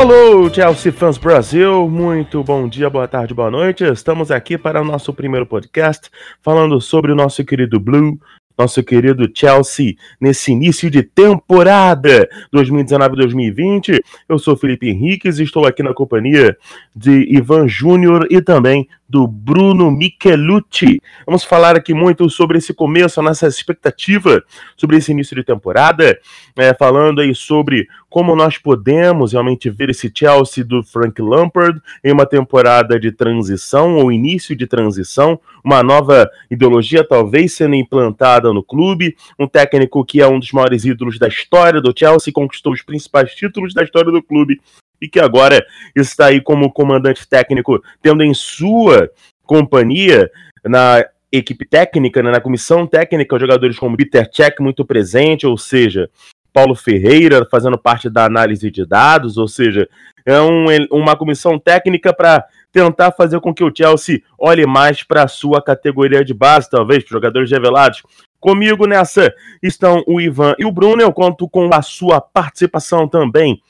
Alô, Chelsea Fans Brasil, muito bom dia, boa tarde, boa noite. Estamos aqui para o nosso primeiro podcast falando sobre o nosso querido Blue, nosso querido Chelsea nesse início de temporada 2019-2020. Eu sou Felipe Henriques e estou aqui na companhia de Ivan Júnior e também do Bruno Michelucci. Vamos falar aqui muito sobre esse começo, a nossa expectativa sobre esse início de temporada, é, falando aí sobre como nós podemos realmente ver esse Chelsea do Frank Lampard em uma temporada de transição ou início de transição, uma nova ideologia talvez sendo implantada no clube, um técnico que é um dos maiores ídolos da história do Chelsea, conquistou os principais títulos da história do clube e que agora está aí como comandante técnico, tendo em sua companhia na equipe técnica, né, na comissão técnica, jogadores como Peter Cech muito presente, ou seja, Paulo Ferreira fazendo parte da análise de dados, ou seja, é um, uma comissão técnica para tentar fazer com que o Chelsea olhe mais para a sua categoria de base, talvez, para jogadores revelados. Comigo nessa estão o Ivan e o Bruno. Eu conto com a sua participação também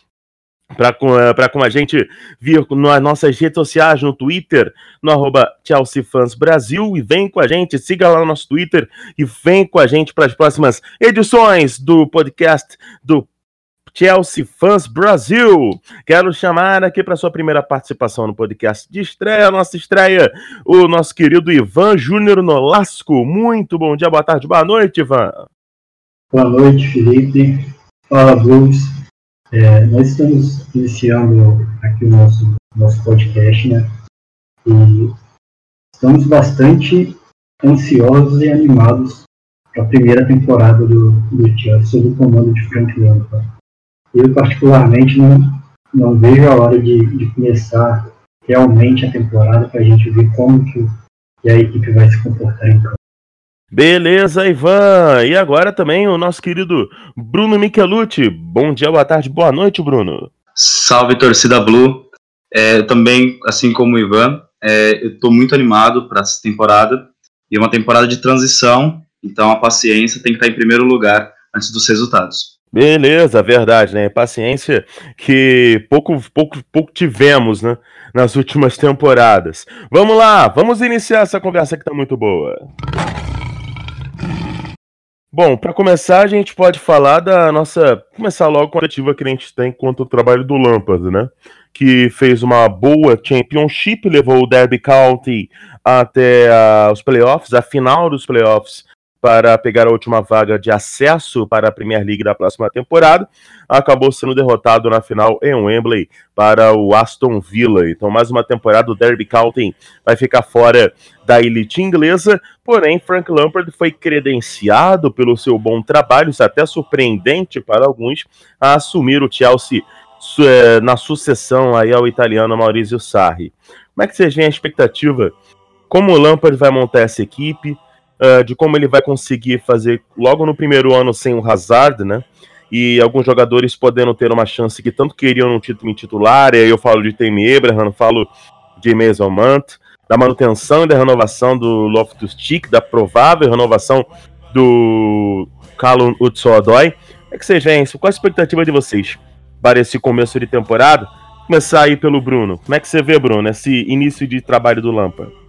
para com, eh, com a gente vir nas nossas redes sociais, no Twitter, no arroba Brasil, e vem com a gente, siga lá no nosso Twitter e vem com a gente para as próximas edições do podcast do Chelsea Fans Brasil. Quero chamar aqui para sua primeira participação no podcast de estreia, nossa estreia, o nosso querido Ivan Júnior Nolasco. Muito bom dia, boa tarde, boa noite, Ivan. Boa noite, Felipe. Fala, Blues. É, nós estamos iniciando aqui o nosso, nosso podcast, né? E estamos bastante ansiosos e animados para a primeira temporada do, do Chelsea sob o comando de Frank Lampard. Eu, particularmente, não, não vejo a hora de, de começar realmente a temporada para a gente ver como que, que a equipe vai se comportar em campo. Beleza, Ivan. E agora também o nosso querido Bruno Michelucci. Bom dia, boa tarde, boa noite, Bruno. Salve, torcida Blue. É, também, assim como o Ivan, é, eu estou muito animado para essa temporada. E é uma temporada de transição, então a paciência tem que estar em primeiro lugar antes dos resultados. Beleza, verdade, né? Paciência que pouco, pouco, pouco tivemos, né? Nas últimas temporadas. Vamos lá, vamos iniciar essa conversa que está muito boa. Bom, para começar, a gente pode falar da nossa. Começar logo com a ativa que a gente tem quanto ao trabalho do Lampard, né? Que fez uma boa Championship, levou o Derby County até uh, os playoffs, a final dos playoffs para pegar a última vaga de acesso para a Premier League da próxima temporada, acabou sendo derrotado na final em Wembley para o Aston Villa. Então, mais uma temporada, o Derby County vai ficar fora da elite inglesa, porém, Frank Lampard foi credenciado pelo seu bom trabalho, isso é até surpreendente para alguns, a assumir o Chelsea eh, na sucessão aí ao italiano Maurizio Sarri. Como é que vocês veem a expectativa? Como o Lampard vai montar essa equipe? Uh, de como ele vai conseguir fazer logo no primeiro ano sem o Hazard, né? E alguns jogadores podendo ter uma chance que tanto queriam no título em titular, e aí eu falo de Temi Abraham, falo de Mason da manutenção e da renovação do Loftus-Cheek, da provável renovação do Callum Hudson-Odoi. É que vocês veem, qual a expectativa de vocês para esse começo de temporada? Começar aí pelo Bruno. Como é que você vê, Bruno, esse início de trabalho do Lampa?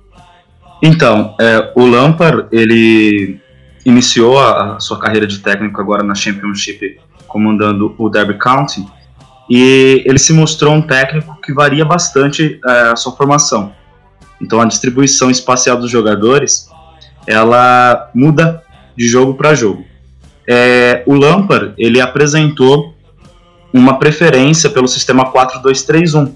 Então, é, o Lampard, ele iniciou a, a, sua carreira de técnico agora na Championship, comandando o Derby County, e ele se mostrou um técnico que varia bastante é, a sua formação. Então, a distribuição espacial dos jogadores, ela muda de jogo para jogo. É, o Lampard, ele apresentou uma preferência pelo sistema 4-2-3-1,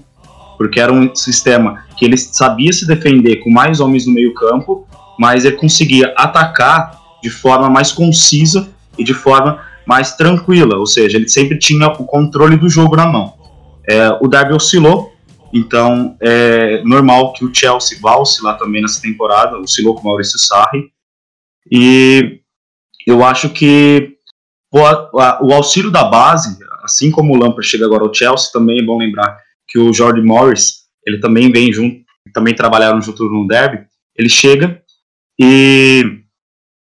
porque era um sistema que ele sabia se defender com mais homens no meio-campo, mas ele conseguia atacar de forma mais concisa e de forma mais tranquila, ou seja, ele sempre tinha o controle do jogo na mão. É, o Darby oscilou, então é normal que o Chelsea vá oscilar também nessa temporada, oscilou com o Maurício Sarri, e eu acho que o auxílio da base, assim como o Lampard chega agora ao Chelsea, também é bom lembrar que o Jordan Morris, ele também vem junto, também trabalharam junto no Derby, ele chega e,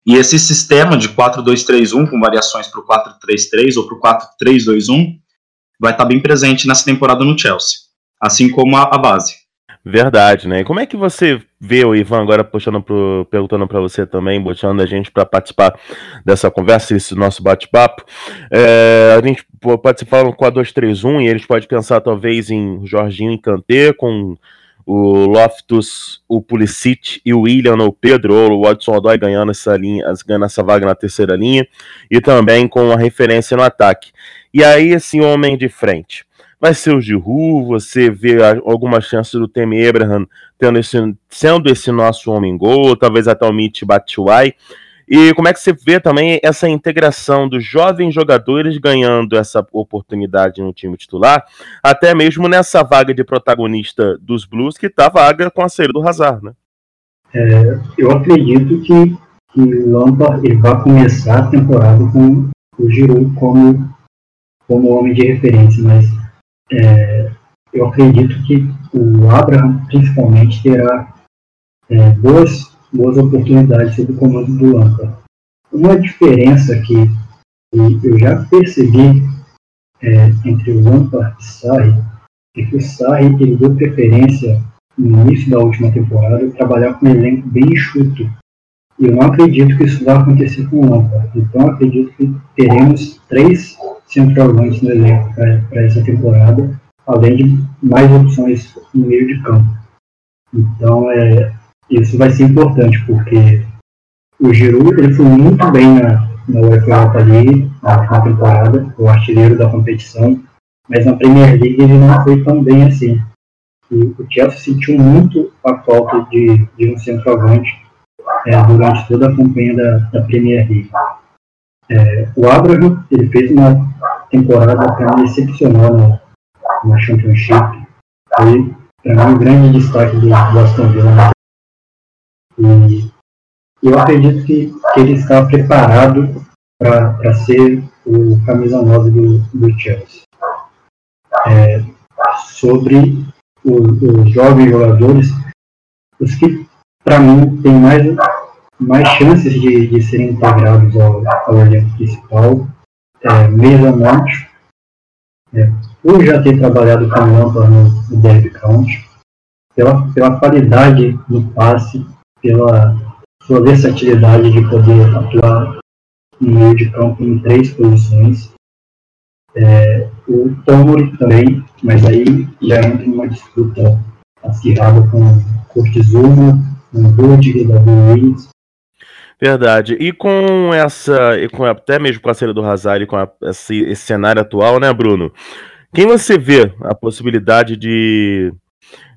e esse sistema de 4-2-3-1 com variações para o 4-3-3 ou para o 4-3-2-1 vai estar bem presente nessa temporada no Chelsea, assim como a, a base. Verdade, né? E como é que você vê o Ivan agora puxando pro, perguntando para você também, botando a gente para participar dessa conversa, esse nosso bate-papo? É, a gente pode se falar com a 231 e eles podem pensar talvez em Jorginho e Kanté, com o Loftus, o Pulisic e o William ou Pedro, ou o Watson Odoi ganhando essa linha, ganhando essa vaga na terceira linha, e também com a referência no ataque. E aí, esse homem de frente vai ser o Giroud, você vê alguma chance do Temi Abraham tendo esse, sendo esse nosso homem gol, talvez até o Mitch Batshuayi. E como é que você vê também essa integração dos jovens jogadores ganhando essa oportunidade no time titular, até mesmo nessa vaga de protagonista dos Blues, que está vaga com a saída do Hazard, né? É, eu acredito que, que o Lampard vai começar a temporada com o Giroud como, como homem de referência, mas é, eu acredito que o Abraham, principalmente, terá é, boas, boas oportunidades sob o comando do Lampard. Uma diferença que, eu já percebi é, entre o Lampard e o Sarri é que o Sarri ele deu preferência no início da última temporada trabalhar com um elenco bem enxuto. E eu não acredito que isso vai acontecer com o Lampard. Então acredito que teremos três centroavantes no elenco para essa temporada, além de mais opções no meio de campo. Então, é, isso vai ser importante, porque o Giroud ele foi muito bem na, na UEFA Europa League na última temporada, o artilheiro da competição, mas na Premier League ele não foi tão bem assim. E o Chelsea sentiu muito a falta de, de um centroavante é, durante toda a campanha da, da Premier League. É, o Abraham ele fez uma temporada para mim excepcional na, na Championship. Foi para mim um grande destaque do, Aston Villa. E eu acredito que, que ele está preparado para ser o camisa 9 do, do Chelsea. É, sobre os jovens jogadores, os que para mim têm mais mais chances de, de serem integrados ao, ao elenco principal. É, Mason Mount, é, por já ter trabalhado com o Lampard no, no Derby County, pela, pela qualidade no passe, pela sua versatilidade de poder atuar no meio de campo em três posições. É, o Tomori também, mas aí já entra uma disputa acirrada com Kurt Zuma, com o Rudiger, Davi Luiz, Verdade. E com essa, e com até mesmo com a saída do Hazard e com a, esse, esse, cenário atual, né, Bruno? Quem você vê a possibilidade de,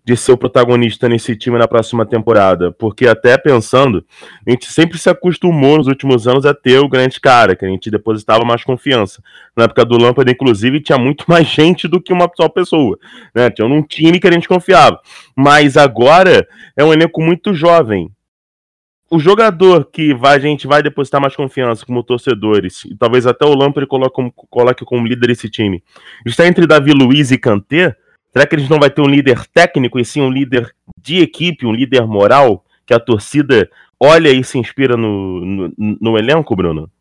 de ser o protagonista nesse time na próxima temporada? Porque até pensando, a gente sempre se acostumou nos últimos anos a ter o grande cara, que a gente depositava mais confiança. Na época do Lampard, inclusive, tinha muito mais gente do que uma só pessoa. Né? Tinha um time que a gente confiava. Mas agora é um elenco muito jovem o jogador que vai, a gente vai depositar mais confiança como torcedores, e talvez até o Lampard coloque como, coloque como líder esse time, está entre Davi Luiz e Kanté? Será que gente não vai ter um líder técnico e sim um líder de equipe, um líder moral, que a torcida olha e se inspira no, no, no elenco, Bruno?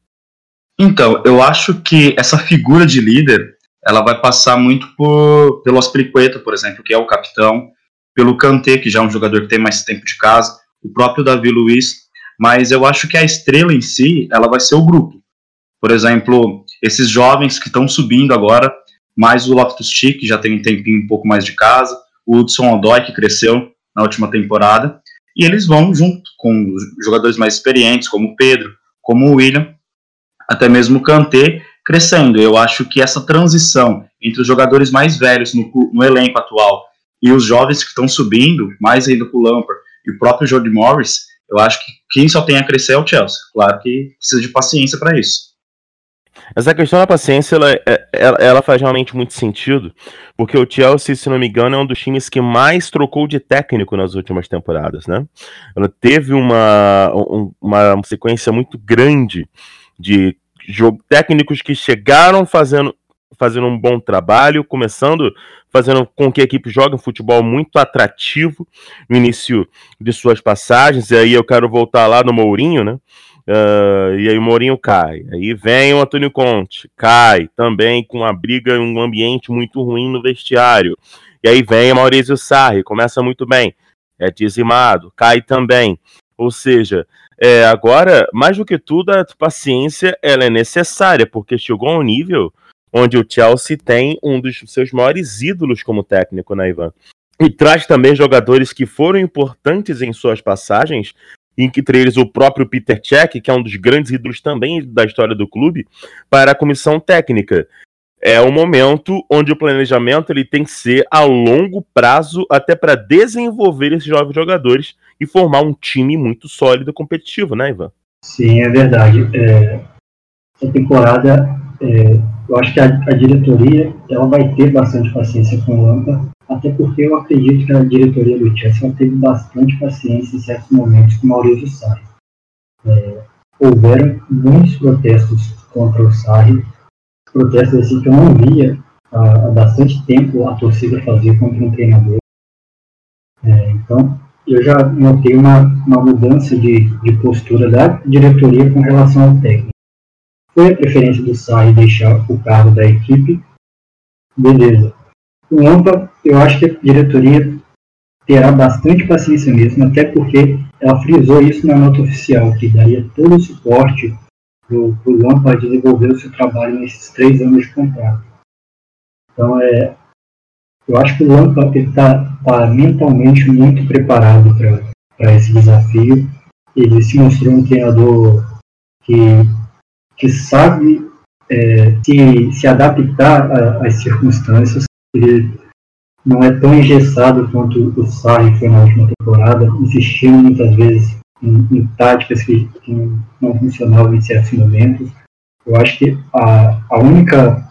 Então, eu acho que essa figura de líder ela vai passar muito por, pelo Aspilicueta, por exemplo, que é o capitão, pelo Kanté, que já é um jogador que tem mais tempo de casa, o próprio Davi Luiz, mas eu acho que a estrela em si, ela vai ser o grupo. Por exemplo, esses jovens que estão subindo agora, mais o Loftus-Cheek, que já tem um tempinho um pouco mais de casa, o Hudson Odoi, que cresceu na última temporada, e eles vão junto com jogadores mais experientes, como o Pedro, como o William, até mesmo o Kanté, crescendo. Eu acho que essa transição entre os jogadores mais velhos no, no elenco atual e os jovens que estão subindo, mais ainda com o Lampard, e o próprio Jordi Morris, eu acho que quem só tem a crescer é o Chelsea. Claro que precisa de paciência para isso. Essa questão da paciência, ela, é, ela, ela, faz realmente muito sentido, porque o Chelsea, se não me engano, é um dos times que mais trocou de técnico nas últimas temporadas, né? Ela teve uma, uma sequência muito grande de técnicos que chegaram fazendo fazendo um bom trabalho, começando fazendo com que a equipe jogue um futebol muito atrativo no início de suas passagens. E aí eu quero voltar lá no Mourinho, né? Uh, e aí o Mourinho cai. Aí vem o Antônio Conte, cai também com uma briga, um ambiente muito ruim no vestiário. E aí vem o Maurício Sarri, começa muito bem, é dizimado, cai também. Ou seja, é, agora, mais do que tudo, a paciência ela é necessária, porque chegou a um nível onde o Chelsea tem um dos seus maiores ídolos como técnico, né, Ivan? E traz também jogadores que foram importantes em suas passagens, entre eles o próprio Peter Cech, que é um dos grandes ídolos também da história do clube, para a comissão técnica. É um momento onde o planejamento ele tem que ser a longo prazo, até para desenvolver esses jovens jogadores e formar um time muito sólido e competitivo, né, Ivan? Sim, é verdade. É, temporada, é, eu acho que a, a, diretoria ela vai ter bastante paciência com o Lampa, até porque eu acredito que a diretoria do Chelsea teve bastante paciência em certos momentos com o Maurício Sarri. É, houveram muitos protestos contra o Sarri, protestos assim que eu não via há, há bastante tempo a torcida fazer contra um treinador. É, então, eu já notei uma, uma mudança de, de postura da diretoria com relação ao técnico. Foi a preferência do Sarri deixar o cargo da equipe, beleza. O Lampa, eu acho que a diretoria terá bastante paciência mesmo, até porque ela frisou isso na nota oficial, que daria todo o suporte para o Lampa desenvolver o seu trabalho nesses três anos de contrato. Então, é, eu acho que o Lampard está tá mentalmente muito preparado para esse desafio. Ele se mostrou um treinador que, que sabe é, se, se adaptar às circunstâncias. Ele não é tão engessado quanto o Sarri foi na última temporada, insistindo muitas vezes em, em táticas que, que, não funcionavam em certos momentos. Eu acho que a, a única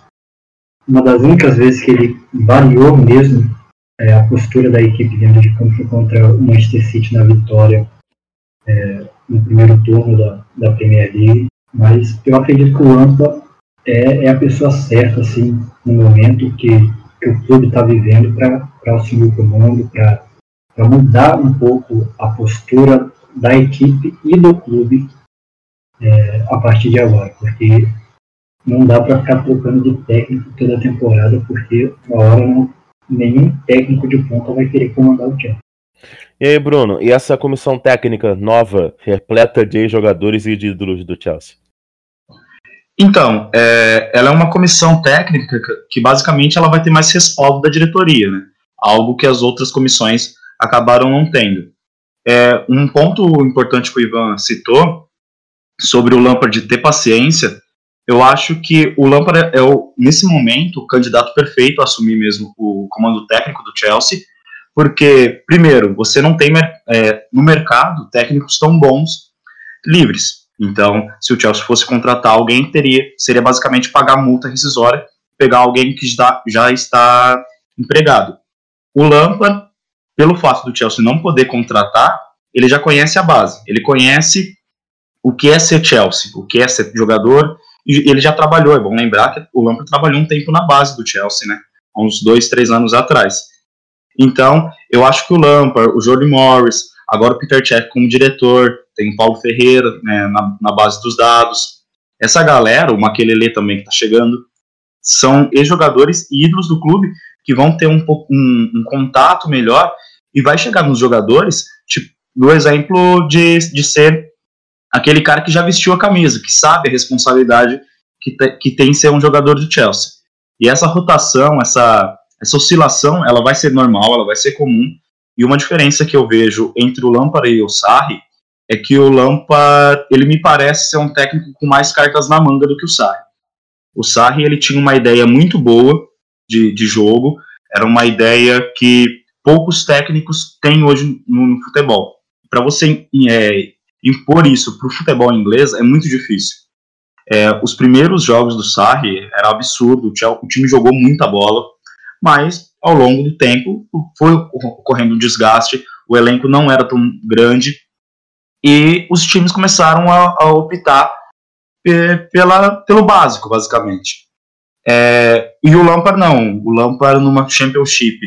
uma das únicas vezes que ele variou mesmo é, a postura da equipe dentro de campo contra o Manchester City na vitória é, no primeiro turno da, da Premier League. Mas eu acredito que o Lampa é, é a pessoa certa, assim, no momento que, que o clube está vivendo para assumir o comando, para mudar um pouco a postura da equipe e do clube é, a partir de agora, porque não dá para ficar trocando de técnico toda temporada, porque uma hora não, nenhum técnico de ponta vai querer comandar o time. E aí, Bruno, e essa comissão técnica nova, repleta de jogadores e de ídolos do Chelsea? Então, é, ela é uma comissão técnica que basicamente ela vai ter mais respaldo da diretoria, né? algo que as outras comissões acabaram não tendo. É, um ponto importante que o Ivan citou sobre o Lampard ter paciência eu acho que o Lampard é, o, nesse momento, o candidato perfeito a assumir mesmo o comando técnico do Chelsea, porque, primeiro, você não tem é, no mercado técnicos tão bons livres. Então, se o Chelsea fosse contratar alguém, teria seria basicamente pagar multa rescisória, pegar alguém que já, já está empregado. O Lampard, pelo fato do Chelsea não poder contratar, ele já conhece a base, ele conhece o que é ser Chelsea, o que é ser jogador e ele já trabalhou, é bom lembrar que o Lampard trabalhou um tempo na base do Chelsea, né? Há uns dois, três anos atrás. Então, eu acho que o Lampard, o Jordan Morris, agora o Peter Cech como diretor, tem Paulo Ferreira né, na, na base dos dados. Essa galera, o Maquelele também que está chegando, são ex-jogadores ídolos do clube que vão ter um, um, um, contato melhor e vai chegar nos jogadores, tipo, do exemplo de, de ser aquele cara que já vestiu a camisa, que sabe a responsabilidade que, te, que tem ser um jogador do Chelsea. E essa rotação, essa, essa oscilação, ela vai ser normal, ela vai ser comum. E uma diferença que eu vejo entre o Lampard e o Sarri é que o Lampard, ele me parece ser um técnico com mais cartas na manga do que o Sarri. O Sarri, ele tinha uma ideia muito boa de, de jogo, era uma ideia que poucos técnicos têm hoje no, no futebol. Para você é, impor isso para o futebol inglês é muito difícil. É, os primeiros jogos do Sarri era absurdo, o time jogou muita bola, mas ao longo do tempo foi ocorrendo um desgaste, o elenco não era tão grande e os times começaram a, a optar pela, pelo básico, basicamente. É, e o Lampard não, o Lampard numa Championship,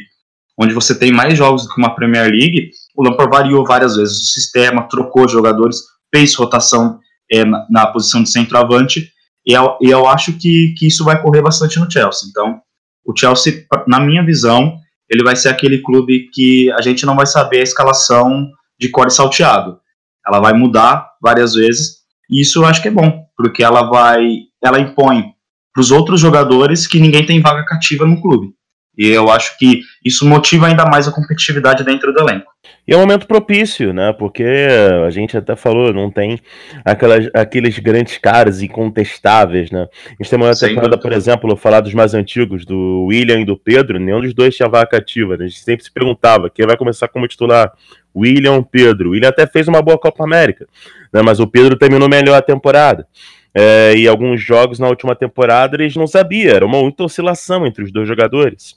onde você tem mais jogos do que uma Premier League, o Lampard variou várias vezes o sistema, trocou jogadores, fez rotação é, na, na, posição de centroavante, e eu, e eu acho que, que isso vai correr bastante no Chelsea. Então, o Chelsea, na minha visão, ele vai ser aquele clube que a gente não vai saber a escalação de core salteado. Ela vai mudar várias vezes, e isso eu acho que é bom, porque ela vai, ela impõe para os outros jogadores que ninguém tem vaga cativa no clube. E eu acho que isso motiva ainda mais a competitividade dentro do elenco. E é um momento propício, né? Porque a gente até falou, não tem aquelas, aqueles grandes caras incontestáveis, né? A gente tem uma temporada, por exemplo, falar dos mais antigos, do William e do Pedro, nenhum dos dois tinha vaga cativa. Né? A gente sempre se perguntava quem vai começar como titular. William Pedro. O William até fez uma boa Copa América, né? mas o Pedro terminou melhor a temporada. É, e alguns jogos na última temporada eles não sabiam, era uma muita oscilação entre os dois jogadores.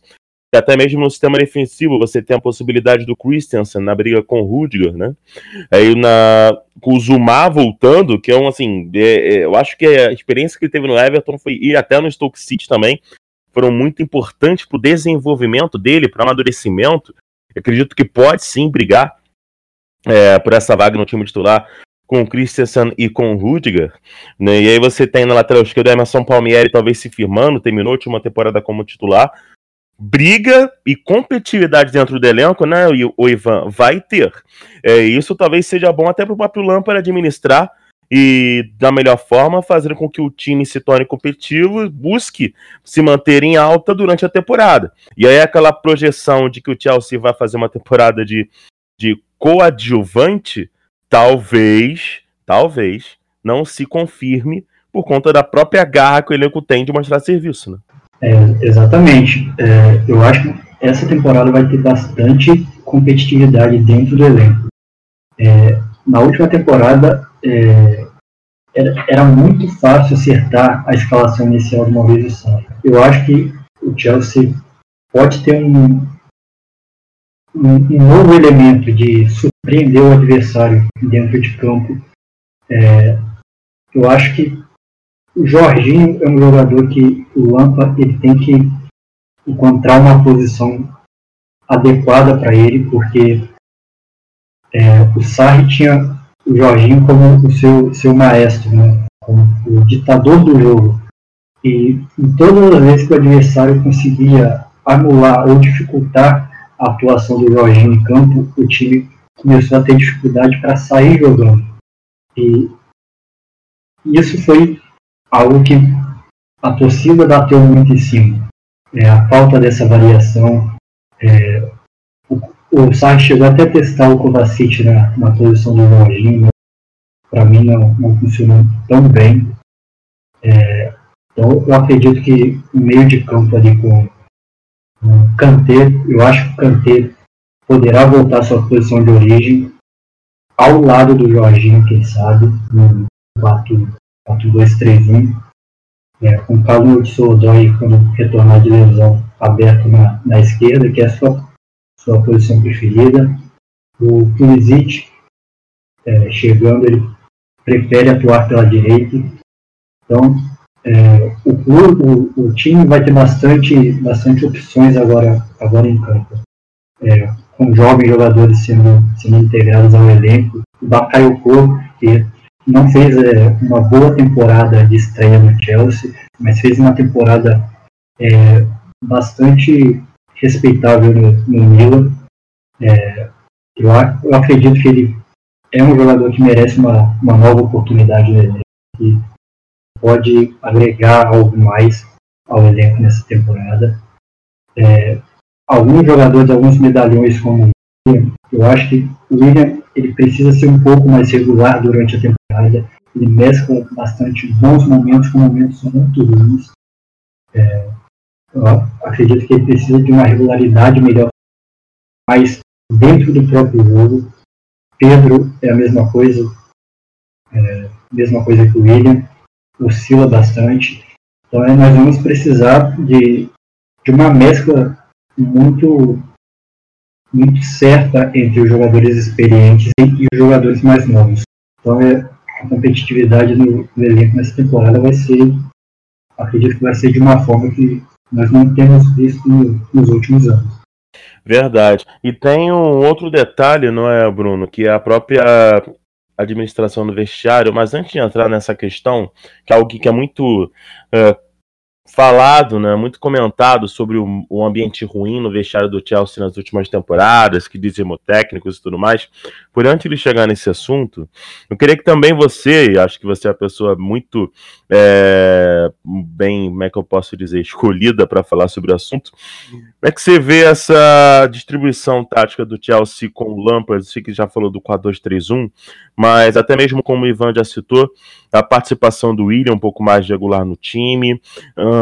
E até mesmo no sistema defensivo você tem a possibilidade do Christensen na briga com o Rudiger, né? Aí na, com o Zuma voltando, que é um assim, é, é, eu acho que a experiência que ele teve no Everton foi, e até no Stoke City também, foram muito importantes para o desenvolvimento dele, para o amadurecimento. Eu acredito que pode sim brigar é, por essa vaga no time titular com o Christensen e com o Rudiger, né? E aí você tem na lateral esquerda o Emerson Palmieri talvez se firmando, terminou a última temporada como titular. Briga e competitividade dentro do elenco, né, o Ivan, vai ter. É, isso talvez seja bom até para o próprio Lampard administrar e, da melhor forma, fazer com que o time se torne competitivo e busque se manter em alta durante a temporada. E aí aquela projeção de que o Chelsea vai fazer uma temporada de, de coadjuvante talvez, talvez, não se confirme por conta da própria garra que o elenco tem de mostrar serviço, né? É, exatamente. É, eu acho que essa temporada vai ter bastante competitividade dentro do elenco. É, na última temporada, é, era, era, muito fácil acertar a escalação inicial de uma vez só. Eu acho que o Chelsea pode ter um, um, novo elemento de surpreender o adversário dentro de campo. É, eu acho que o Jorginho é um jogador que o Lampa ele tem que encontrar uma posição adequada para ele, porque é, o Sarri tinha o Jorginho como o seu, seu maestro, né? como o ditador do jogo. E em todas as vezes que o adversário conseguia anular ou dificultar a atuação do Jorginho em campo, o time começou a ter dificuldade para sair jogando. E isso foi algo que a torcida bateu muito em cima. É, a falta dessa variação. É, o, o chegou até a testar o Kovacic na, na posição do Jorginho, para mim não, não funcionou tão bem. É, então eu acredito que o meio de campo ali com Kanté, eu acho que o Kanté poderá voltar à sua posição de origem ao lado do Jorginho, quem sabe, no 4-2-3-1, é, com o Carlos Sodói quando retornar de lesão aberto na, na esquerda, que é a sua, sua posição preferida. O Pulisic, é, chegando, ele prefere atuar pela direita. Então, é, o, o, o, time vai ter bastante, bastante opções agora, agora em campo. É, com jovens jogadores sendo, sendo integrados ao elenco. O Bakayoko, que não fez é, uma boa temporada de estreia no Chelsea, mas fez uma temporada é, bastante respeitável no, no Milan. É, eu, eu, acredito que ele é um jogador que merece uma, uma nova oportunidade no elenco e pode agregar algo mais ao elenco nessa temporada. É, alguns jogadores, alguns medalhões como eu acho que o William ele precisa ser um pouco mais regular durante a temporada. Ele mescla bastante bons momentos com momentos muito ruins. É, eu acredito que ele precisa de uma regularidade melhor, mas dentro do próprio jogo. Pedro é a mesma coisa, é, mesma coisa que o William, oscila bastante. Então é, nós vamos precisar de, de uma mescla muito muito certa entre os jogadores experientes e os jogadores mais novos. Então é, a competitividade no, no elenco nessa temporada vai ser, acredito que vai ser de uma forma que nós não temos visto no, nos últimos anos. Verdade. E tem um outro detalhe, não é, Bruno, que é a própria administração no vestiário, mas antes de entrar nessa questão, que é algo que é muito uh, falado, né, muito comentado sobre o, o, ambiente ruim no vestiário do Chelsea nas últimas temporadas, que dizem técnicos e tudo mais. Por antes de chegar nesse assunto, eu queria que também você, acho que você é uma pessoa muito é, bem, como é que eu posso dizer, escolhida para falar sobre o assunto. Como é que você vê essa distribuição tática do Chelsea com o Lampard? Você que já falou do 4-2-3-1, mas até mesmo como o Ivan já citou, a participação do William um pouco mais regular no time. Uh,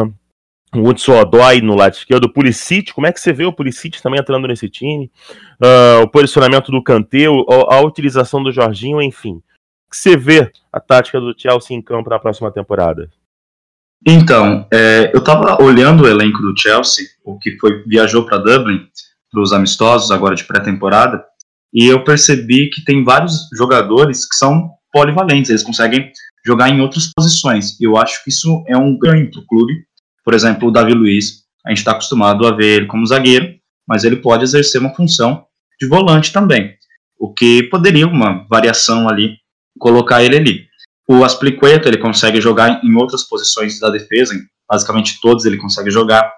o Hudson Odoi no lado esquerdo, o Pulisic, como é que você vê o Pulisic também entrando nesse time? Uh, o posicionamento do Kanté, a, a utilização do Jorginho, enfim. que você vê a tática do Chelsea em campo na próxima temporada? Então, é, eu estava olhando o elenco do Chelsea, o que foi viajou para Dublin, para os amistosos agora de pré-temporada, e eu percebi que tem vários jogadores que são polivalentes, eles conseguem jogar em outras posições. Eu acho que isso é um ganho para o clube. Por exemplo, o Davi Luiz, a gente está acostumado a ver ele como zagueiro, mas ele pode exercer uma função de volante também, o que poderia uma variação ali colocar ele ali. O Aspliqueta, ele consegue jogar em outras posições da defesa, basicamente todos ele consegue jogar.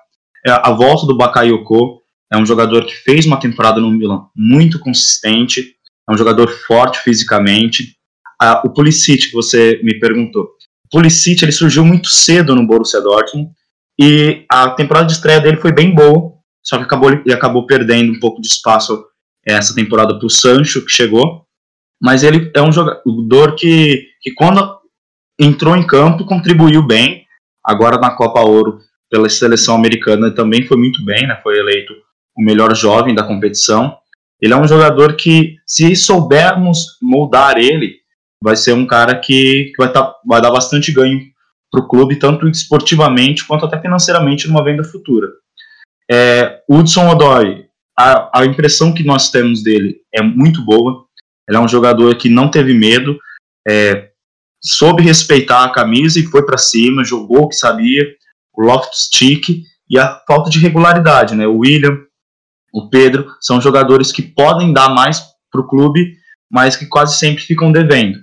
É, a volta do Bakayoko é um jogador que fez uma temporada no Milan muito consistente, é um jogador forte fisicamente, o Pulisic, que você me perguntou. O Pulisic, ele surgiu muito cedo no Borussia Dortmund e a temporada de estreia dele foi bem boa, só que acabou, ele acabou perdendo um pouco de espaço essa temporada para o Sancho, que chegou. Mas ele é um jogador que, que, quando entrou em campo, contribuiu bem. Agora na Copa Ouro, pela seleção americana, também foi muito bem, né? foi eleito o melhor jovem da competição. Ele é um jogador que, se soubermos moldar ele, vai ser um cara que, que vai, tá, vai dar bastante ganho para o clube, tanto esportivamente quanto até financeiramente numa venda futura. É, Hudson Odoi, a, a impressão que nós temos dele é muito boa. Ele é um jogador que não teve medo, é, soube respeitar a camisa e foi para cima, jogou o que sabia. O Loftus-Cheek e a falta de regularidade, né? O William, o Pedro são jogadores que podem dar mais para o clube, mas que quase sempre ficam devendo.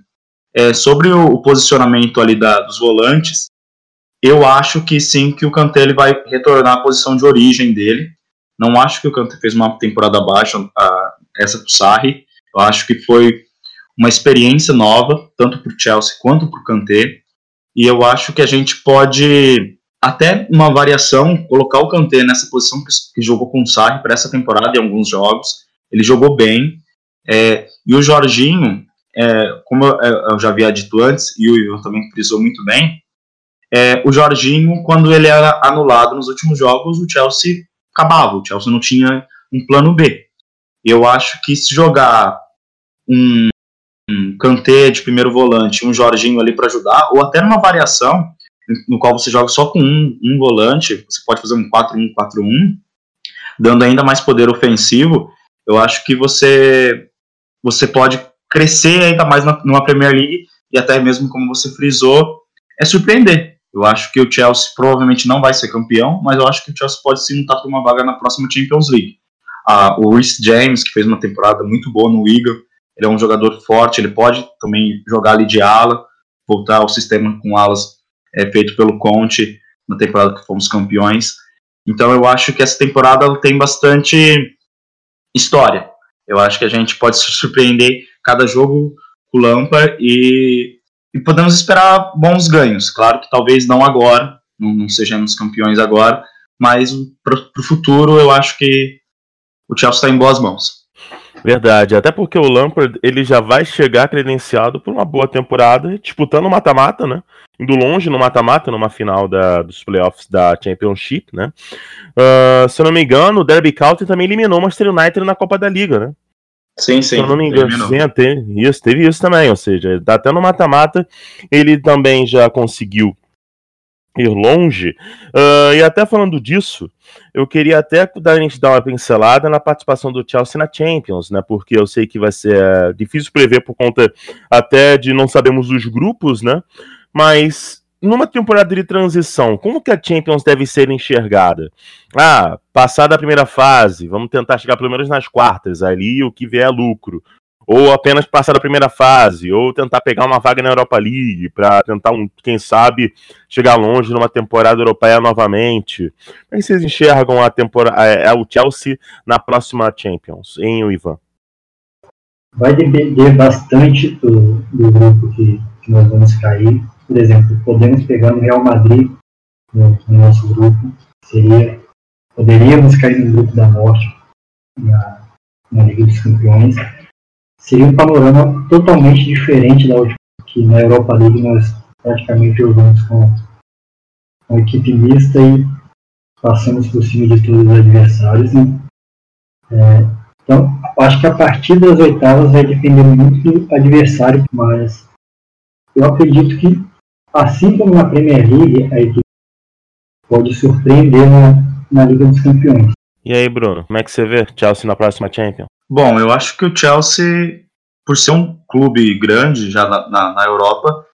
É, sobre o, o, posicionamento ali da, dos volantes, eu acho que sim, que o Kanté ele vai retornar à posição de origem dele. Não acho que o Kanté fez uma temporada abaixo, a, essa pro Sarri. Eu acho que foi uma experiência nova, tanto para o Chelsea quanto para o Kanté. E eu acho que a gente pode, até uma variação, colocar o Kanté nessa posição que, que jogou com o Sarri para essa temporada em alguns jogos. Ele jogou bem. É, e o Jorginho, é, como eu, é, eu, já havia dito antes, e o Ivan também frisou muito bem, é, o Jorginho, quando ele era anulado nos últimos jogos, o Chelsea acabava, o Chelsea não tinha um plano B. Eu acho que se jogar um, um de primeiro volante, um Jorginho ali para ajudar, ou até numa variação, no qual você joga só com um, um volante, você pode fazer um 4-1-4-1, dando ainda mais poder ofensivo, eu acho que você, você pode crescer ainda mais na, numa Premier League e até mesmo, como você frisou, é surpreender. Eu acho que o Chelsea provavelmente não vai ser campeão, mas eu acho que o Chelsea pode sim lutar por uma vaga na próxima Champions League. Ah, o Rhys James, que fez uma temporada muito boa no Wigan, ele é um jogador forte, ele pode também jogar ali de ala, voltar ao sistema com alas é, feito pelo Conte na temporada que fomos campeões. Então eu acho que essa temporada tem bastante história. Eu acho que a gente pode se surpreender cada jogo com o Lampard e, e podemos esperar bons ganhos. Claro que talvez não agora, não, não sejamos campeões agora, mas para o futuro eu acho que o Chelsea está em boas mãos. Verdade, até porque o Lampard ele já vai chegar credenciado por uma boa temporada, disputando mata-mata, né? Indo longe no mata-mata, numa final da, dos playoffs da Championship, né? Uh, se eu não me engano, o Derby County também eliminou o Manchester United na Copa da Liga, né? Sim, sim. Se eu não me engano, sim, teve isso, teve isso também, ou seja, até no mata-mata ele também já conseguiu ir longe. Uh, e até falando disso, eu queria até dar, a gente dar uma pincelada na participação do Chelsea na Champions, né? Porque eu sei que vai ser uh, difícil prever por conta até de não sabemos os grupos, né? Mas numa temporada de transição, como que a Champions deve ser enxergada? Ah, passar da primeira fase, vamos tentar chegar pelo menos nas quartas, ali o que vier é lucro. ou apenas passar da primeira fase, ou tentar pegar uma vaga na Europa League para tentar, um, quem sabe, chegar longe numa temporada europeia novamente. Como é vocês enxergam a temporada, o Chelsea na próxima Champions, o Ivan? Vai depender bastante do, do grupo que, que, nós vamos cair. Por exemplo, podemos pegar o Real Madrid no, no nosso grupo, seria poderíamos cair no grupo da morte na, na Liga dos Campeões seria um panorama totalmente diferente da última, que na Europa League nós praticamente jogamos com, com equipe mista e passamos por cima de todos os adversários. Né? É, então, acho que a partir das oitavas vai depender muito do adversário, mas eu acredito que, assim como na Premier League, a equipe pode surpreender na, na Liga dos Campeões. E aí, Bruno, como é que você vê Chelsea na próxima Champions? Bom, eu acho que o Chelsea, por ser um clube grande já na, na, na Europa,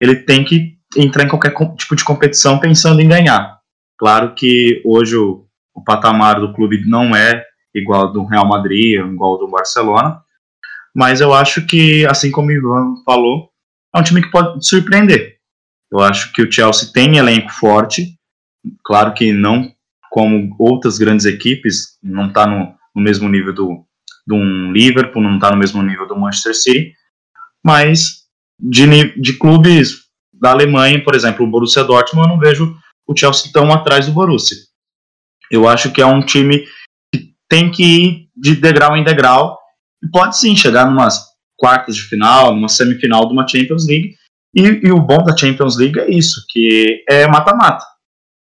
ele tem que entrar em qualquer tipo de competição pensando em ganhar. Claro que hoje o, o patamar do clube não é igual ao do Real Madrid, igual ao do Barcelona, mas eu acho que, assim como o Ivan falou, é um time que pode surpreender. Eu acho que o Chelsea tem elenco forte, claro que não como outras grandes equipes, não está no, no mesmo nível do, de um Liverpool, não está no mesmo nível do Manchester City, mas de, de clubes da Alemanha, por exemplo, o Borussia Dortmund, eu não vejo o Chelsea tão atrás do Borussia. Eu acho que é um time que tem que ir de degrau em degrau e pode sim chegar numas quartas de final, numa semifinal de uma Champions League. E, e o bom da Champions League é isso, que é mata-mata.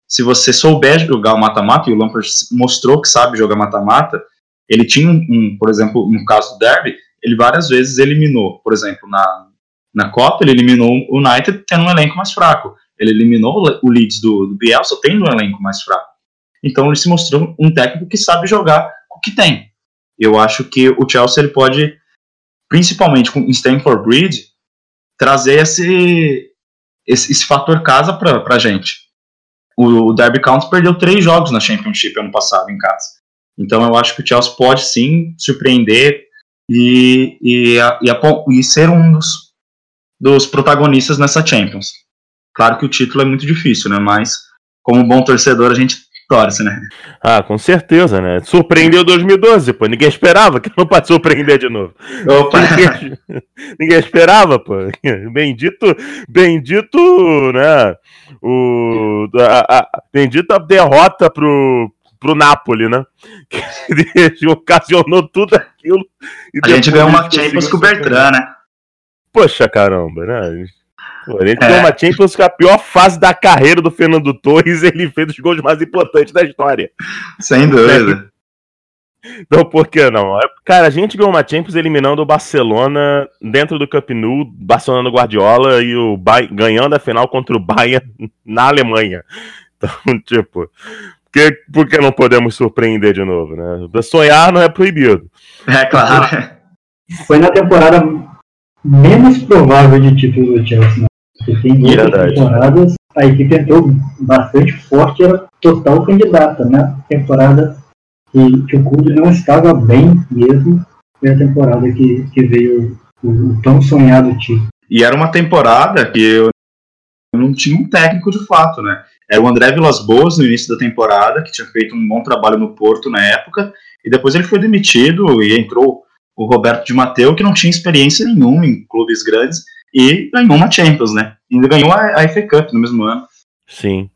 Se você souber jogar o mata-mata, e o Lampard mostrou que sabe jogar mata-mata, ele tinha um, um, por exemplo, no caso do Derby, ele várias vezes eliminou, por exemplo, na, na Copa, ele eliminou o United tendo um elenco mais fraco. Ele eliminou o Leeds do, do Bielsa tendo um elenco mais fraco. Então ele se mostrou um técnico que sabe jogar o que tem. Eu acho que o Chelsea ele pode, principalmente com Stanford Bridge, trazer esse, esse, esse fator casa para a gente. O, o Derby County perdeu três jogos na Championship ano passado em casa. Então eu acho que o Chelsea pode sim surpreender e, e, e, e ser um dos, dos protagonistas nessa Champions. Claro que o título é muito difícil, né? Mas como bom torcedor a gente torce, né? Ah, com certeza, né? Surpreendeu 2012, pô. Ninguém esperava que não pode surpreender de novo. Opa. Ninguém, ninguém esperava, pô. Bendito, bendito, né? O, a, a, bendita derrota pro, pro Napoli, né? Que ocasionou tudo aquilo. a gente ganhou uma Champions com o Bertrand, né? Poxa, caramba, né? Gente é. ganhou uma Champions com a pior fase da carreira do Fernando Torres ele fez os gols mais importantes da história. Sem dúvida. Então, por que não? Cara, a gente ganhou uma Champions eliminando o Barcelona dentro do Camp Nou, Barcelona do Guardiola e o Bayern, ganhando a final contra o Bayern na Alemanha. Então, tipo, que, por que não podemos surpreender de novo, né? Sonhar não é proibido. É claro. Foi na temporada menos provável de título do Chelsea. Né? Porque tem duas temporadas, a equipe entrou bastante forte, era total candidata. Na temporada que, que o clube não estava bem mesmo, foi a temporada que, que veio o, o tão sonhado título. E era uma temporada que eu não tinha um técnico de fato, né? Era o André Vilas Boas no início da temporada, que tinha feito um bom trabalho no Porto na época, e depois ele foi demitido e entrou o Roberto de Mateu, que não tinha experiência nenhuma em clubes grandes, e ganhou uma Champions, né? E ainda ganhou a, a FA Cup no mesmo ano. Sim,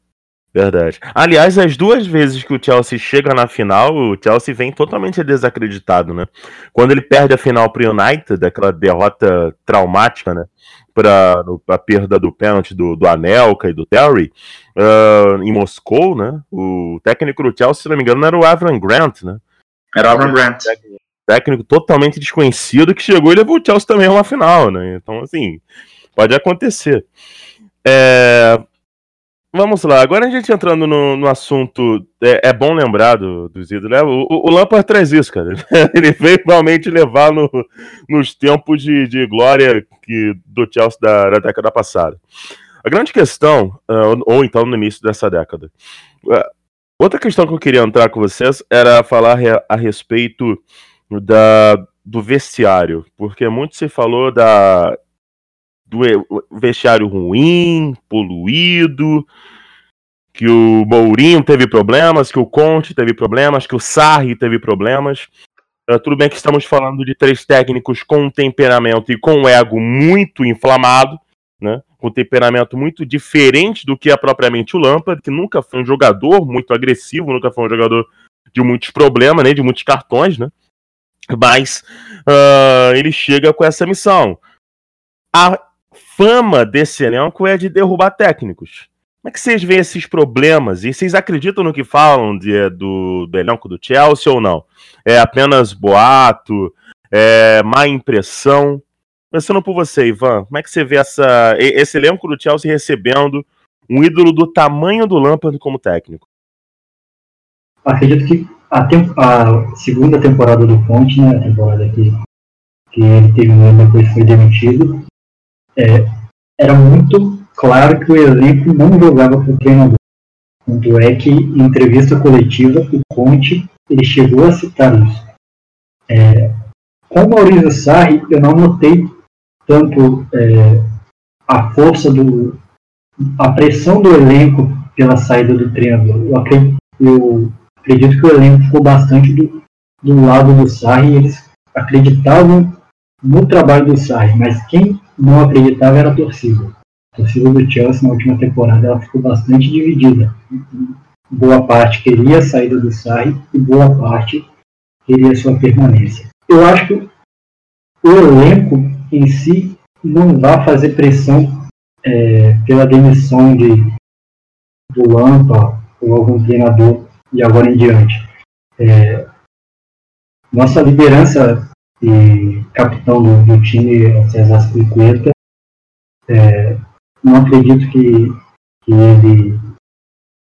verdade. Aliás, as duas vezes que o Chelsea chega na final, o Chelsea vem totalmente desacreditado, né? Quando ele perde a final pro United, aquela derrota traumática, né? para a perda do pênalti do, do Anelka e do Terry uh, em Moscou, né? O técnico do Chelsea, se não me engano, era o Avram Grant, né? Era o Avram Grant. Técnico totalmente desconhecido que chegou e levou o Chelsea também a uma final, né? Então, assim, pode acontecer. É, Vamos lá, agora a gente entrando no, no assunto, é, é, bom lembrar do, dos ídolos, né? O, o Lampard traz isso, cara. Ele veio realmente levar no, nos tempos de, de glória que, do Chelsea da, da década passada. A grande questão, uh, ou então no início dessa década, uh, outra questão que eu queria entrar com vocês era falar a respeito da, do vestiário, porque muito se falou da do vestiário ruim, poluído, que o Mourinho teve problemas, que o Conte teve problemas, que o Sarri teve problemas. Uh, tudo bem que estamos falando de três técnicos com temperamento e com ego muito inflamado, né? com temperamento muito diferente do que é propriamente o Lampard, que nunca foi um jogador muito agressivo, nunca foi um jogador de muitos problemas, nem de muitos cartões, né? Mas uh, ele chega com essa missão. A fama desse elenco é de derrubar técnicos. Como é que vocês veem esses problemas? E vocês acreditam no que falam de, do, do elenco do Chelsea ou não? É apenas boato? É má impressão? Pensando por você, Ivan, como é que você vê essa, esse elenco do Chelsea recebendo um ídolo do tamanho do Lampard como técnico? Acredito que a, a segunda temporada do Conte, né, a temporada que, que ele terminou depois foi demitido, é, era muito claro que o elenco não jogava para o treinador. Tanto é que, em entrevista coletiva, o Conte ele chegou a citar isso. É, com o Maurício Sarri, eu não notei tanto é, a força do. a pressão do elenco pela saída do treinador. Eu eu acredito que o elenco ficou bastante do, do lado do Sarri eles acreditavam no trabalho do Sarri, mas quem não acreditava era a torcida. A torcida do Chelsea na última temporada ela ficou bastante dividida. Boa parte queria a saída do Sarri e boa parte queria sua permanência. Eu acho que o elenco em si não vai fazer pressão é, pela demissão de, do Lampa ou algum treinador e agora em diante. É, nossa liderança e capitão do, do time é César Spilicueta. É, não acredito que, que ele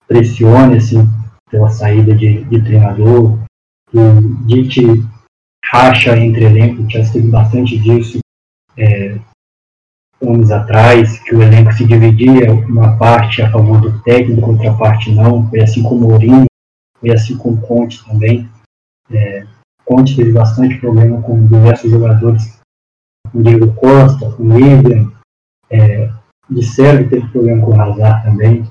pressione assim, pela saída de, de treinador, que dite racha entre elenco, já teve bastante disso é, anos atrás, que o elenco se dividia uma parte a favor do técnico, outra parte não, foi assim com o Mourinho, foi assim com o Conte também. É, Conte teve bastante problema com diversos jogadores, com o Diego Costa, com o William, é, disseram teve problema com o Hazard também.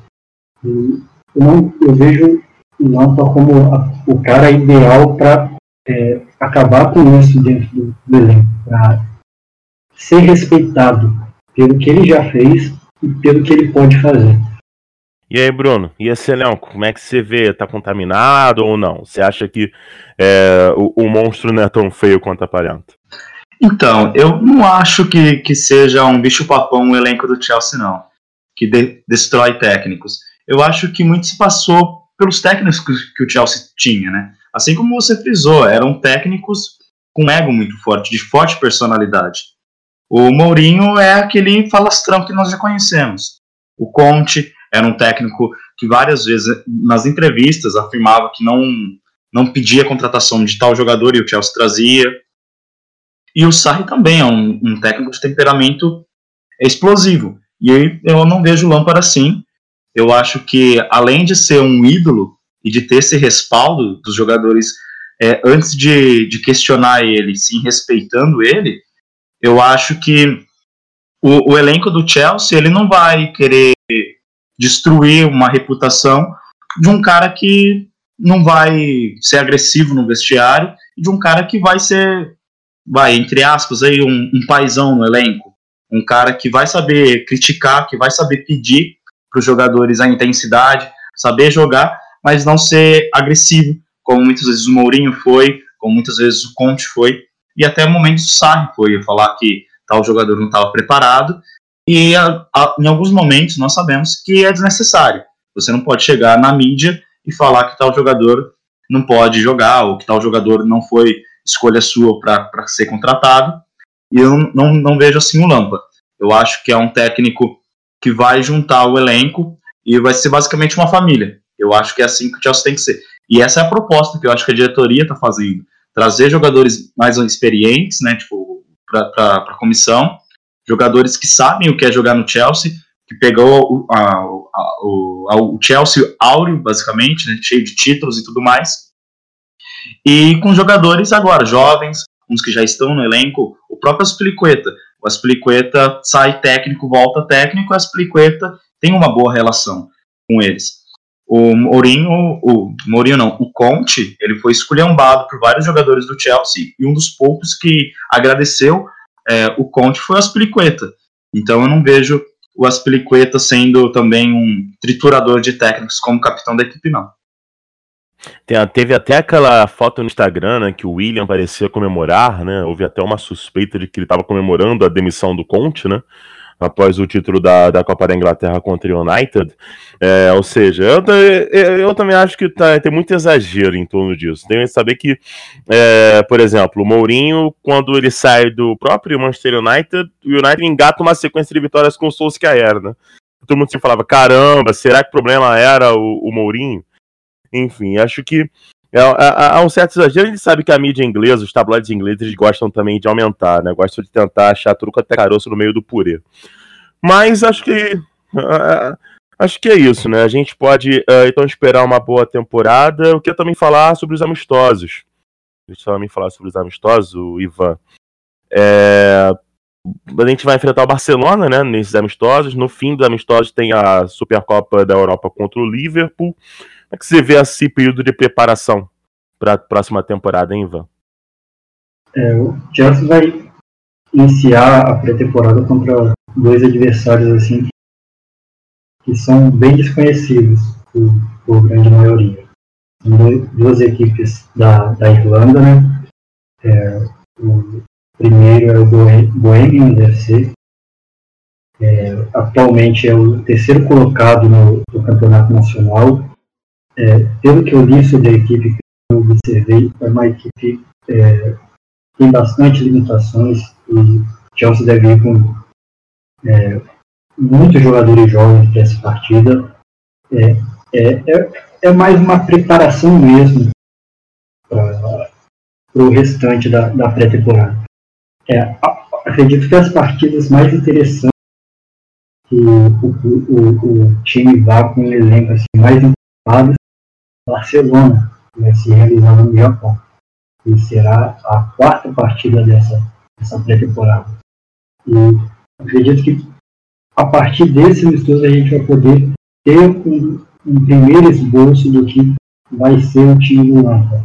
E eu, não, eu vejo o Lampa como a, o cara ideal para é, acabar com isso dentro do, do elenco, para ser respeitado pelo que ele já fez e pelo que ele pode fazer. E aí, Bruno, e esse elenco, como é que você vê? Tá contaminado ou não? Você acha que é, o, o, monstro não é tão feio quanto aparenta? Então, eu não acho que, que seja um bicho-papão o elenco do Chelsea, não. Que de, destrói técnicos. Eu acho que muito se passou pelos técnicos que, que o Chelsea tinha, né? Assim como você frisou, eram técnicos com ego muito forte, de forte personalidade. O Mourinho é aquele falastrão que nós já conhecemos. O Conte era um técnico que várias vezes nas entrevistas afirmava que não não pedia a contratação de tal jogador e o Chelsea trazia. E o Sarri também é um, um técnico de temperamento explosivo. E aí eu não vejo Lampard assim. Eu acho que além de ser um ídolo e de ter esse respaldo dos jogadores é, antes de, de questionar ele, sim respeitando ele, eu acho que o, o elenco do Chelsea ele não vai querer destruir uma reputação de um cara que não vai ser agressivo no vestiário e de um cara que vai ser, vai, entre aspas, aí, um, um paizão no elenco. Um cara que vai saber criticar, que vai saber pedir para os jogadores a intensidade, saber jogar, mas não ser agressivo, como muitas vezes o Mourinho foi, como muitas vezes o Conte foi, e até momentos o Sarri foi, falar que tal jogador não estava preparado, e a, a, em alguns momentos nós sabemos que é desnecessário. Você não pode chegar na mídia e falar que tal jogador não pode jogar, ou que tal jogador não foi escolha sua para ser contratado. E eu não, não vejo assim o Lampa. Eu acho que é um técnico que vai juntar o elenco e vai ser basicamente uma família. Eu acho que é assim que o Chelsea tem que ser. E essa é a proposta que eu acho que a diretoria está fazendo. Trazer jogadores mais experientes, né, tipo, para a comissão, jogadores que sabem o que é jogar no Chelsea, que pegou o, a, o, o Chelsea áureo, basicamente, né, cheio de títulos e tudo mais, e com jogadores agora, jovens, uns que já estão no elenco, o próprio Aspliqueta. O Aspliqueta sai técnico, volta técnico, o Aspliqueta tem uma boa relação com eles. O Mourinho, o Mourinho não, o Conte, ele foi esculhambado por vários jogadores do Chelsea e um dos poucos que agradeceu é, o Conte foi o Aspliqueta. Então eu não vejo o Aspilicueta sendo também um triturador de técnicos como capitão da equipe, não. Teve até aquela foto no Instagram né, que o William parecia comemorar, né? Houve até uma suspeita de que ele estava comemorando a demissão do Conte, né? Após o título da, da Copa da Inglaterra contra o United. É, ou seja, eu, eu, eu, também acho que tá, tem muito exagero em torno disso. Tem que saber que, é, por exemplo, o Mourinho, quando ele sai do próprio Manchester United, o United engata uma sequência de vitórias com o Solskjaer, né? Todo mundo se falava, caramba, será que o problema era o, o Mourinho? Enfim, acho que é, há, um certo exagero, a gente sabe que a mídia inglesa, os tabloides ingleses, gostam também de aumentar, né? Gostam de tentar achar truco até caroço no meio do purê. Mas acho que. Acho que é isso, né? A gente pode então esperar uma boa temporada. Eu queria também falar sobre os amistosos. Deixa eu também falar sobre os amistosos, o Ivan. É, a gente vai enfrentar o Barcelona, né, nesses amistosos. No fim dos amistosos tem a Supercopa da Europa contra o Liverpool. Como é que você vê esse período de preparação para a próxima temporada, hein, Ivan? É, o Chelsea vai iniciar a pré-temporada contra dois adversários assim que são bem desconhecidos por, por grande maioria. São duas equipes da, da Irlanda, né? É, o primeiro é o Bohemian FC, é, atualmente é o terceiro colocado no, no campeonato nacional é, pelo que eu li sobre a equipe que eu observei, é uma equipe é, tem bastante limitações e Chelsea deve ir com é, muitos jogadores jovens para essa partida. É, é, é, é, mais uma preparação mesmo para o restante da, da pré-temporada. É, acredito que as partidas mais interessantes que o, o, o, time vá com um elenco assim, mais equipado Barcelona, que vai se realizar no Japão. E será a quarta partida dessa, dessa pré-temporada. E acredito que a partir desse amistoso a gente vai poder ter um, um primeiro esboço do que vai ser o time do Lampa.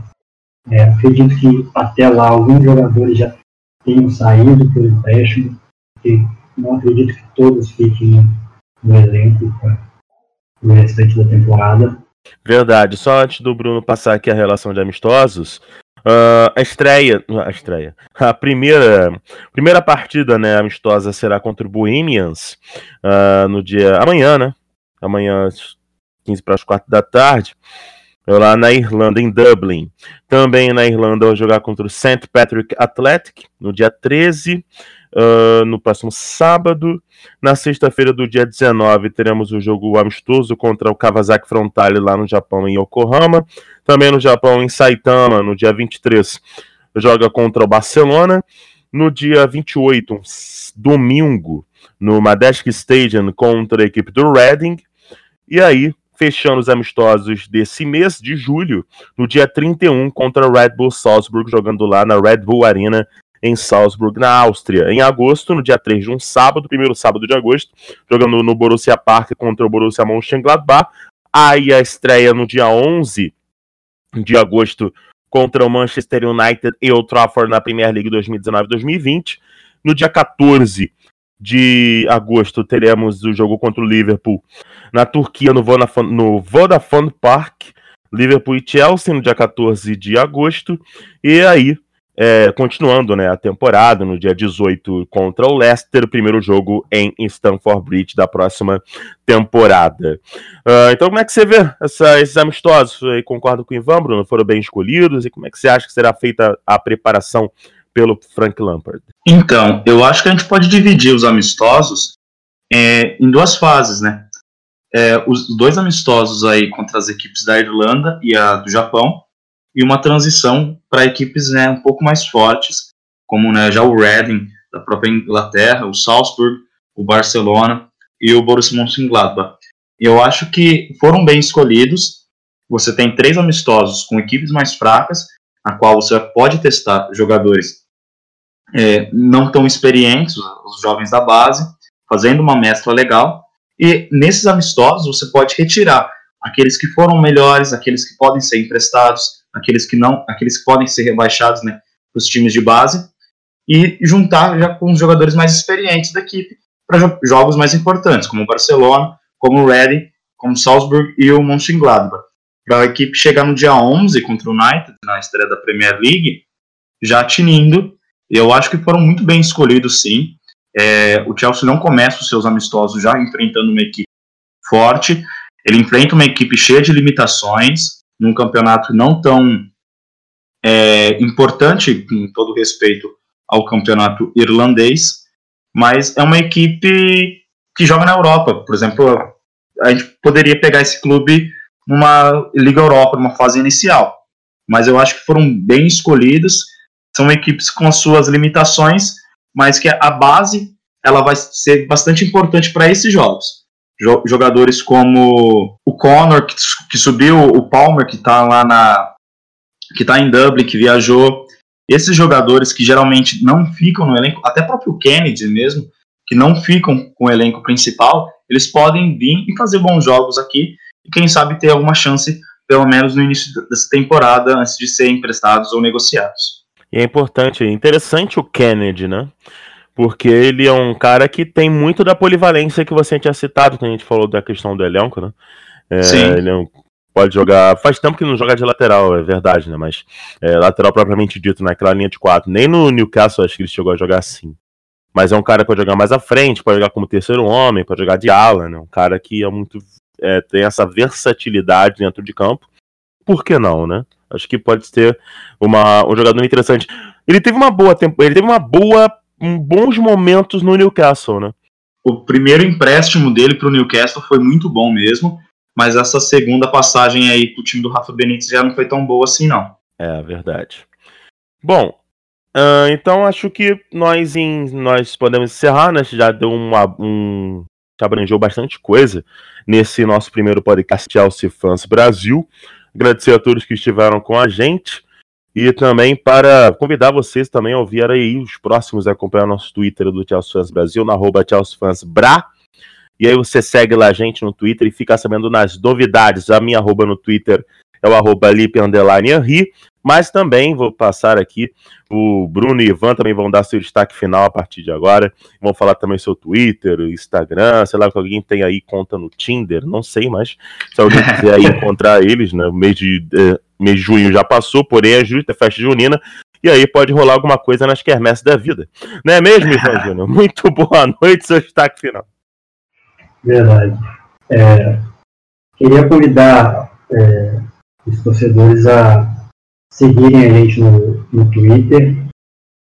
É, acredito que até lá alguns jogadores já tenham saído pelo empréstimo, e não acredito que todos fiquem no elenco para o restante da temporada. Verdade. Só antes do Bruno passar aqui a relação de amistosos, uh, a estreia, a estreia, a primeira, primeira partida, né, amistosa será contra o Bohemians uh, no dia amanhã, né? Amanhã 15 para as 4 da tarde. Lá na Irlanda, em Dublin. Também na Irlanda, vou jogar contra o St. Patrick Athletic no dia 13 uh, no próximo sábado. Na sexta-feira do dia 19, teremos o jogo amistoso contra o Kawasaki Frontale lá no Japão, em Yokohama. Também no Japão, em Saitama, no dia 23, joga contra o Barcelona. No dia 28, domingo, no Madejski Stadium contra a equipe do Reading. E aí, fechando os amistosos desse mês de julho, no dia 31 contra o Red Bull Salzburg, jogando lá na Red Bull Arena em Salzburg, na Áustria. Em agosto, no dia 3 de um sábado, primeiro sábado de agosto, jogando no Borussia Park contra o Borussia Mönchengladbach. Aí a estreia no dia 11 de agosto contra o Manchester United e o Trafford na Premier League 2019-2020. No dia 14 de agosto teremos o jogo contra o Liverpool na Turquia no Vodafone, no Vodafone Park, Liverpool e Chelsea no dia 14 de agosto. E aí é, continuando né, a temporada, no dia 18 contra o Leicester, primeiro jogo em Stamford Bridge da próxima temporada. Uh, então, como é que você vê essa, esses amistosos? Concordo com o Ivan, Bruno? Foram bem escolhidos? E como é que você acha que será feita a preparação pelo Frank Lampard? Então, eu acho que a gente pode dividir os amistosos é, em duas fases, né? É, os dois amistosos aí contra as equipes da Irlanda e a do Japão, e uma transição para equipes né, um pouco mais fortes, como né, já o Reading da própria Inglaterra, o Salzburg, o Barcelona e o Borussia Mönchengladbach. Eu acho que foram bem escolhidos. Você tem três amistosos com equipes mais fracas, na qual você pode testar jogadores é, não tão experientes, os jovens da base, fazendo uma mescla legal. E nesses amistosos você pode retirar aqueles que foram melhores, aqueles que podem ser emprestados, aqueles que não, aqueles que podem ser rebaixados, né, para os times de base e juntar já com os jogadores mais experientes da equipe para jogos mais importantes, como o Barcelona, como o Reading, como o Salzburg e o Mönchengladbach. Para a equipe chegar no dia 11 contra o United, na estreia da Premier League, já tinindo, eu acho que foram muito bem escolhidos sim. É, o Chelsea não começa os seus amistosos já enfrentando uma equipe forte, ele enfrenta uma equipe cheia de limitações, num campeonato não tão é, importante, com todo respeito ao campeonato irlandês, mas é uma equipe que joga na Europa. Por exemplo, a gente poderia pegar esse clube numa Liga Europa, numa fase inicial, mas eu acho que foram bem escolhidos. São equipes com as suas limitações, mas que a base ela vai ser bastante importante para esses jogos. Jogadores como o Connor, que, subiu, o Palmer, que está lá na. que está em Dublin, que viajou, esses jogadores que geralmente não ficam no elenco, até próprio Kennedy mesmo, que não ficam com o elenco principal, eles podem vir e fazer bons jogos aqui e quem sabe ter alguma chance, pelo menos no início dessa temporada, antes de serem emprestados ou negociados. E é importante, é interessante o Kennedy, né? Porque ele é um cara que tem muito da polivalência que você tinha citado quando a gente falou da questão do elenco, né? É, Sim. Ele é um pode jogar. Faz tempo que não joga de lateral, é verdade, né? Mas é, lateral propriamente dito, naquela linha de quatro. Nem no Newcastle acho que ele chegou a jogar assim. Mas é um cara que pode jogar mais à frente, pode jogar como terceiro homem, pode jogar de ala, né? Um cara que é muito. É, tem essa versatilidade dentro de campo. Por que não, né? Acho que pode ser uma, um jogador interessante. Ele teve uma boa tempo. Ele teve uma boa. Um, bons momentos no Newcastle, né? O primeiro empréstimo dele para o Newcastle foi muito bom mesmo mas essa segunda passagem aí pro time do Rafa Benítez já não foi tão boa assim, não. É, verdade. Bom, uh, então acho que nós, em, nós podemos encerrar, né? Já deu uma, um. Já abrangeu bastante coisa nesse nosso primeiro podcast Chelsea Fans Brasil. Agradecer a todos que estiveram com a gente. E também para convidar vocês também a ouvir aí os próximos, acompanhar nosso Twitter do Chelsea Fans Brasil, na arroba Chelsea Fans Bra. E aí você segue lá a gente no Twitter e fica sabendo nas novidades. A minha arroba no Twitter é o arroba Lipe Henry. Mas também vou passar aqui, o Bruno e Ivan também vão dar seu destaque final a partir de agora. Vão falar também seu Twitter, Instagram, sei lá, que alguém tem aí conta no Tinder, não sei, mas se alguém quiser aí encontrar eles, né? O mês de, eh, mês de junho já passou, porém é justa, é festa junina, e aí pode rolar alguma coisa nas quermesses da vida. Não é mesmo, Ivan Júnior? Muito boa noite, seu destaque final. Verdade. É, queria convidar é, os torcedores a seguirem a gente no, no Twitter,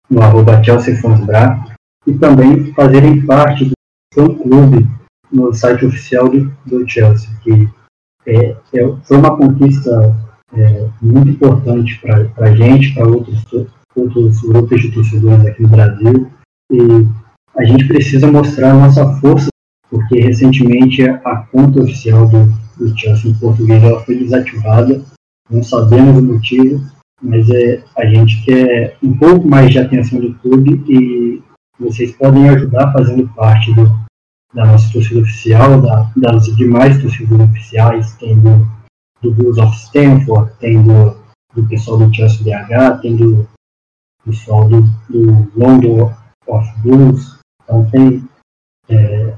no arroba ChelseaFansBra, e também fazerem parte do fã-clube no site oficial do, do Chelsea, que é, é, foi uma conquista é, muito importante para a gente, para outros, outros grupos de torcedores aqui no Brasil, e a gente precisa mostrar a nossa força porque recentemente a conta oficial do, do Chelsea em português ela foi desativada, não sabemos o motivo, mas é, a gente quer um pouco mais de atenção do clube e vocês podem ajudar fazendo parte do, da nossa torcida oficial, da, das demais torcidas oficiais, tem do, do Blues of Stanford, tem do, do pessoal do Chelsea BH, tem do pessoal do, do London of Blues, então tem é,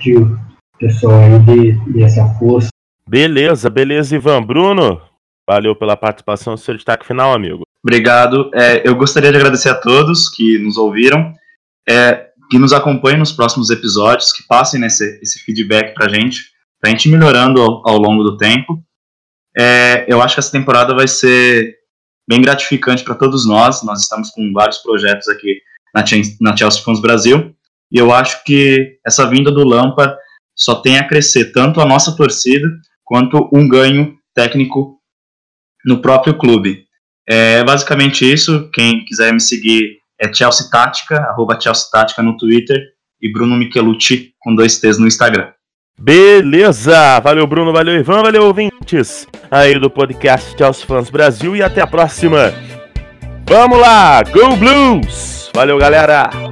que o pessoal aí dê, dê essa força. Beleza, beleza, Ivan. Bruno, valeu pela participação, seu destaque final, amigo. Obrigado. É, eu gostaria de agradecer a todos que nos ouviram, é, que nos acompanhem nos próximos episódios, que passem nesse, esse feedback pra gente, pra gente ir melhorando ao, ao longo do tempo. É, eu acho que essa temporada vai ser bem gratificante para todos nós. Nós estamos com vários projetos aqui na, na Chelsea Fans Brasil. E eu acho que essa vinda do Lampard só tem a crescer tanto a nossa torcida quanto um ganho técnico no próprio clube. É basicamente isso. Quem quiser me seguir é Chelsea Tática, arroba Chelsea Tática no Twitter e Bruno Michelucci com dois T's no Instagram. Beleza! Valeu, Bruno, valeu, Ivan, valeu, ouvintes aí do podcast Chelsea Fãs Brasil e até a próxima! Vamos lá, Go Blues! Valeu, galera!